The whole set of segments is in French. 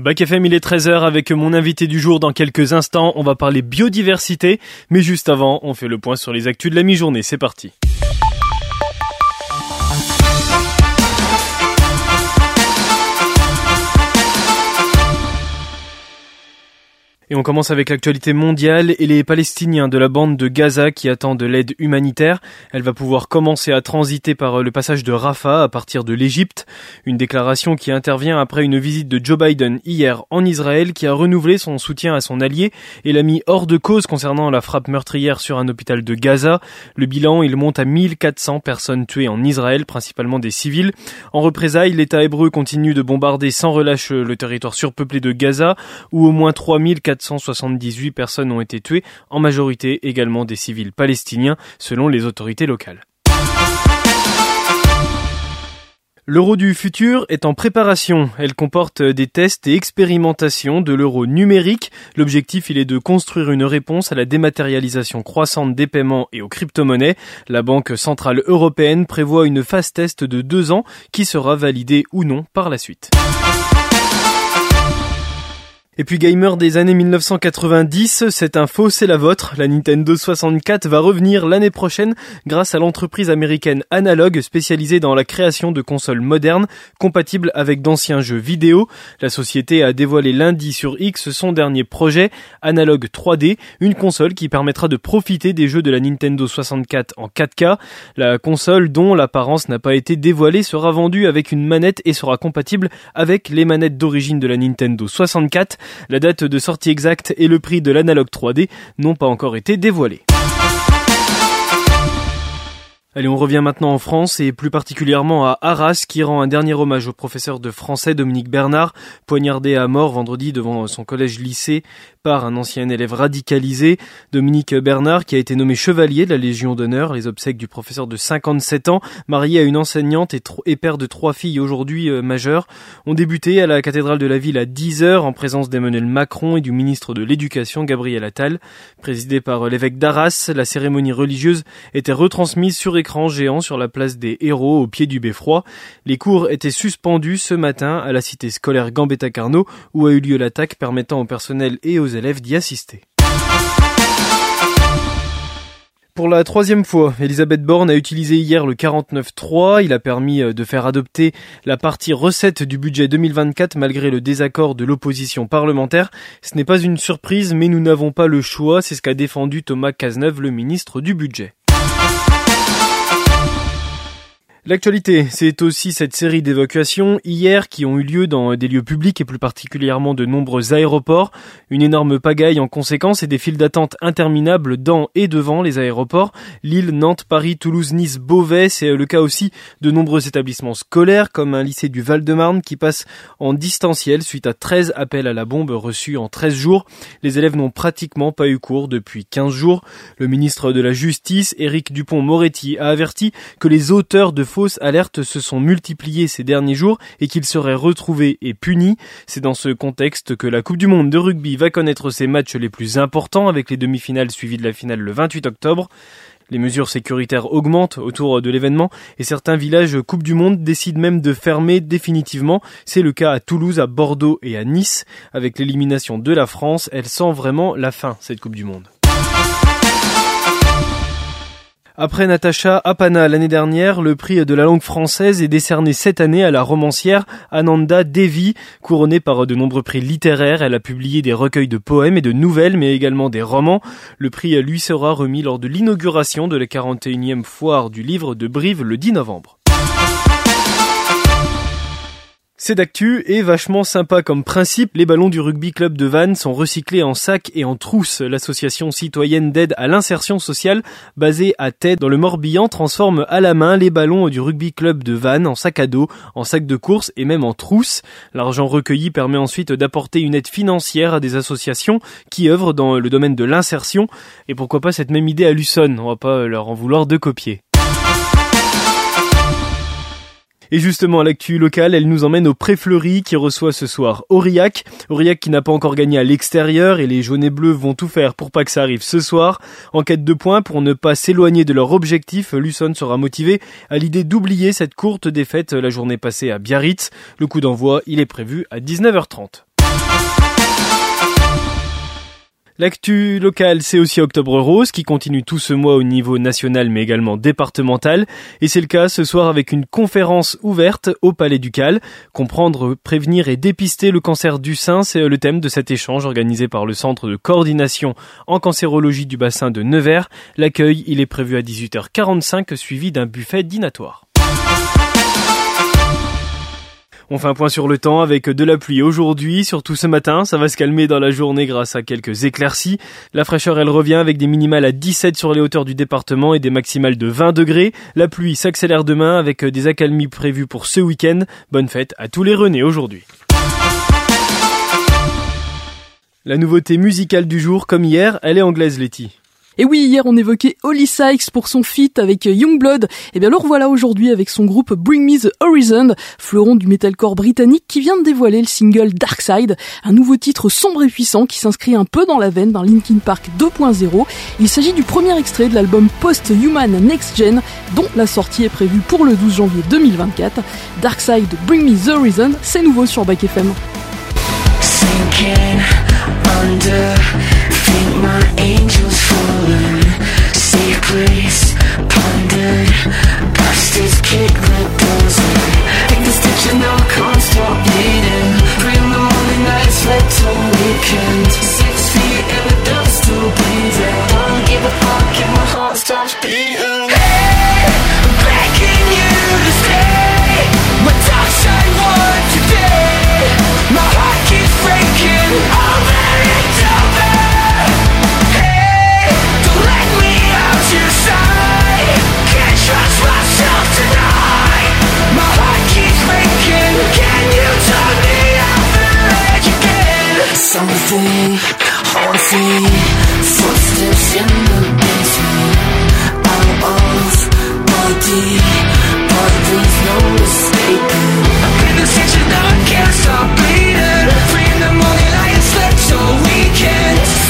Bac FM, il est 13h avec mon invité du jour dans quelques instants. On va parler biodiversité, mais juste avant, on fait le point sur les actus de la mi-journée. C'est parti. Et on commence avec l'actualité mondiale et les Palestiniens de la bande de Gaza qui attendent de l'aide humanitaire. Elle va pouvoir commencer à transiter par le passage de Rafah à partir de l'Égypte. Une déclaration qui intervient après une visite de Joe Biden hier en Israël qui a renouvelé son soutien à son allié et l'a mis hors de cause concernant la frappe meurtrière sur un hôpital de Gaza. Le bilan, il monte à 1400 personnes tuées en Israël, principalement des civils. En représailles, l'État hébreu continue de bombarder sans relâche le territoire surpeuplé de Gaza où au moins 3400 478 personnes ont été tuées, en majorité également des civils palestiniens, selon les autorités locales. L'euro du futur est en préparation. Elle comporte des tests et expérimentations de l'euro numérique. L'objectif, il est de construire une réponse à la dématérialisation croissante des paiements et aux crypto-monnaies. La Banque Centrale Européenne prévoit une phase test de deux ans qui sera validée ou non par la suite. Et puis gamer des années 1990, cette info c'est la vôtre. La Nintendo 64 va revenir l'année prochaine grâce à l'entreprise américaine Analog spécialisée dans la création de consoles modernes compatibles avec d'anciens jeux vidéo. La société a dévoilé lundi sur X son dernier projet, Analog 3D, une console qui permettra de profiter des jeux de la Nintendo 64 en 4K. La console dont l'apparence n'a pas été dévoilée sera vendue avec une manette et sera compatible avec les manettes d'origine de la Nintendo 64. La date de sortie exacte et le prix de l'analogue 3D n'ont pas encore été dévoilés. Allez, on revient maintenant en France et plus particulièrement à Arras qui rend un dernier hommage au professeur de français Dominique Bernard, poignardé à mort vendredi devant son collège-lycée par un ancien élève radicalisé. Dominique Bernard qui a été nommé chevalier de la Légion d'honneur, les obsèques du professeur de 57 ans, marié à une enseignante et, père de trois filles aujourd'hui euh, majeures, ont débuté à la cathédrale de la ville à 10 heures en présence d'Emmanuel Macron et du ministre de l'Éducation Gabriel Attal. Présidé par l'évêque d'Arras, la cérémonie religieuse était retransmise sur écran géant sur la place des héros au pied du beffroi. Les cours étaient suspendus ce matin à la cité scolaire Gambetta-Carnot où a eu lieu l'attaque permettant au personnel et aux élèves d'y assister. Pour la troisième fois, Elisabeth Borne a utilisé hier le 49.3. Il a permis euh, de faire adopter la partie recette du budget 2024 malgré le désaccord de l'opposition parlementaire. Ce n'est pas une surprise, mais nous n'avons pas le choix. C'est ce qu'a défendu Thomas Cazeneuve, le ministre du budget. L'actualité, c'est aussi cette série d'évacuations hier qui ont eu lieu dans des lieux publics et plus particulièrement de nombreux aéroports. Une énorme pagaille en conséquence et des files d'attente interminables dans et devant les aéroports. Lille, Nantes, Paris, Toulouse, Nice, Beauvais, c'est le cas aussi de nombreux établissements scolaires comme un lycée du Val-de-Marne qui passe en distanciel suite à 13 appels à la bombe reçus en 13 jours. Les élèves n'ont pratiquement pas eu cours depuis 15 jours. Le ministre de la Justice, Éric Dupont-Moretti, a averti que les auteurs de alertes se sont multipliées ces derniers jours et qu'ils seraient retrouvés et punis. C'est dans ce contexte que la Coupe du Monde de rugby va connaître ses matchs les plus importants avec les demi-finales suivies de la finale le 28 octobre. Les mesures sécuritaires augmentent autour de l'événement et certains villages Coupe du Monde décident même de fermer définitivement. C'est le cas à Toulouse, à Bordeaux et à Nice. Avec l'élimination de la France, elle sent vraiment la fin, cette Coupe du Monde. Après Natacha Apana l'année dernière, le prix de la langue française est décerné cette année à la romancière Ananda Devi, couronnée par de nombreux prix littéraires. Elle a publié des recueils de poèmes et de nouvelles, mais également des romans. Le prix lui sera remis lors de l'inauguration de la 41e foire du livre de Brive le 10 novembre. C'est d'actu et vachement sympa comme principe. Les ballons du rugby club de Vannes sont recyclés en sac et en trousse. L'association citoyenne d'aide à l'insertion sociale basée à Tête dans le Morbihan transforme à la main les ballons du rugby club de Vannes en sac à dos, en sac de course et même en trousse. L'argent recueilli permet ensuite d'apporter une aide financière à des associations qui œuvrent dans le domaine de l'insertion. Et pourquoi pas cette même idée à Luçon On va pas leur en vouloir de copier. Et justement, l'actu locale, elle nous emmène au Préfleury qui reçoit ce soir Aurillac. Aurillac qui n'a pas encore gagné à l'extérieur et les jaunes et bleus vont tout faire pour pas que ça arrive ce soir. En quête de points, pour ne pas s'éloigner de leur objectif, Luçon sera motivé à l'idée d'oublier cette courte défaite la journée passée à Biarritz. Le coup d'envoi, il est prévu à 19h30. L'actu locale, c'est aussi Octobre Rose qui continue tout ce mois au niveau national mais également départemental. Et c'est le cas ce soir avec une conférence ouverte au Palais Ducal. Comprendre, prévenir et dépister le cancer du sein, c'est le thème de cet échange organisé par le Centre de coordination en cancérologie du bassin de Nevers. L'accueil, il est prévu à 18h45 suivi d'un buffet dînatoire. On fait un point sur le temps avec de la pluie aujourd'hui, surtout ce matin. Ça va se calmer dans la journée grâce à quelques éclaircies. La fraîcheur, elle revient avec des minimales à 17 sur les hauteurs du département et des maximales de 20 degrés. La pluie s'accélère demain avec des accalmies prévues pour ce week-end. Bonne fête à tous les Renés aujourd'hui. La nouveauté musicale du jour, comme hier, elle est anglaise, Letty. Et oui, hier on évoquait Holly Sykes pour son feat avec Youngblood. Et eh bien le revoilà aujourd'hui avec son groupe Bring Me the Horizon, fleuron du metalcore britannique qui vient de dévoiler le single Dark Side, un nouveau titre sombre et puissant qui s'inscrit un peu dans la veine d'un Linkin Park 2.0. Il s'agit du premier extrait de l'album Post-Human Next Gen, dont la sortie est prévue pour le 12 janvier 2024. Dark Side Bring Me the Horizon, c'est nouveau sur Back FM. Busted, kick the doors in Take the steps you know something haunting Footsteps in the basement Out of body But there's no escaping I've been the section now I can't stop bleeding Free in the morning I slept all weekend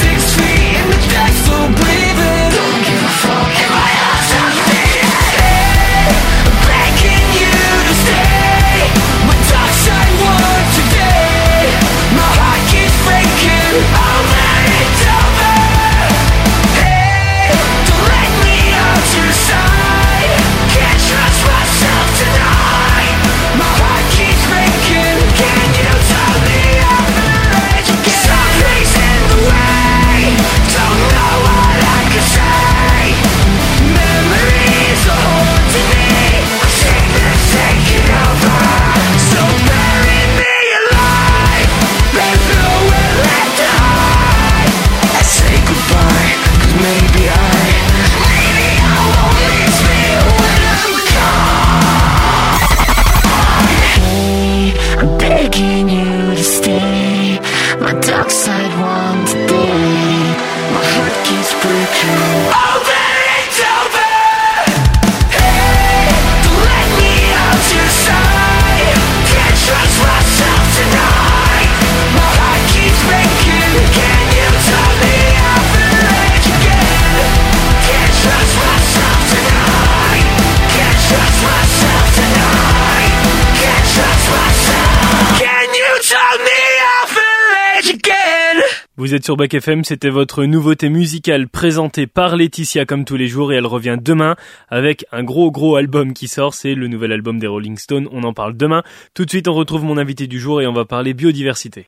Vous êtes sur Bac FM, c'était votre nouveauté musicale présentée par Laetitia comme tous les jours et elle revient demain avec un gros gros album qui sort, c'est le nouvel album des Rolling Stones, on en parle demain. Tout de suite on retrouve mon invité du jour et on va parler biodiversité.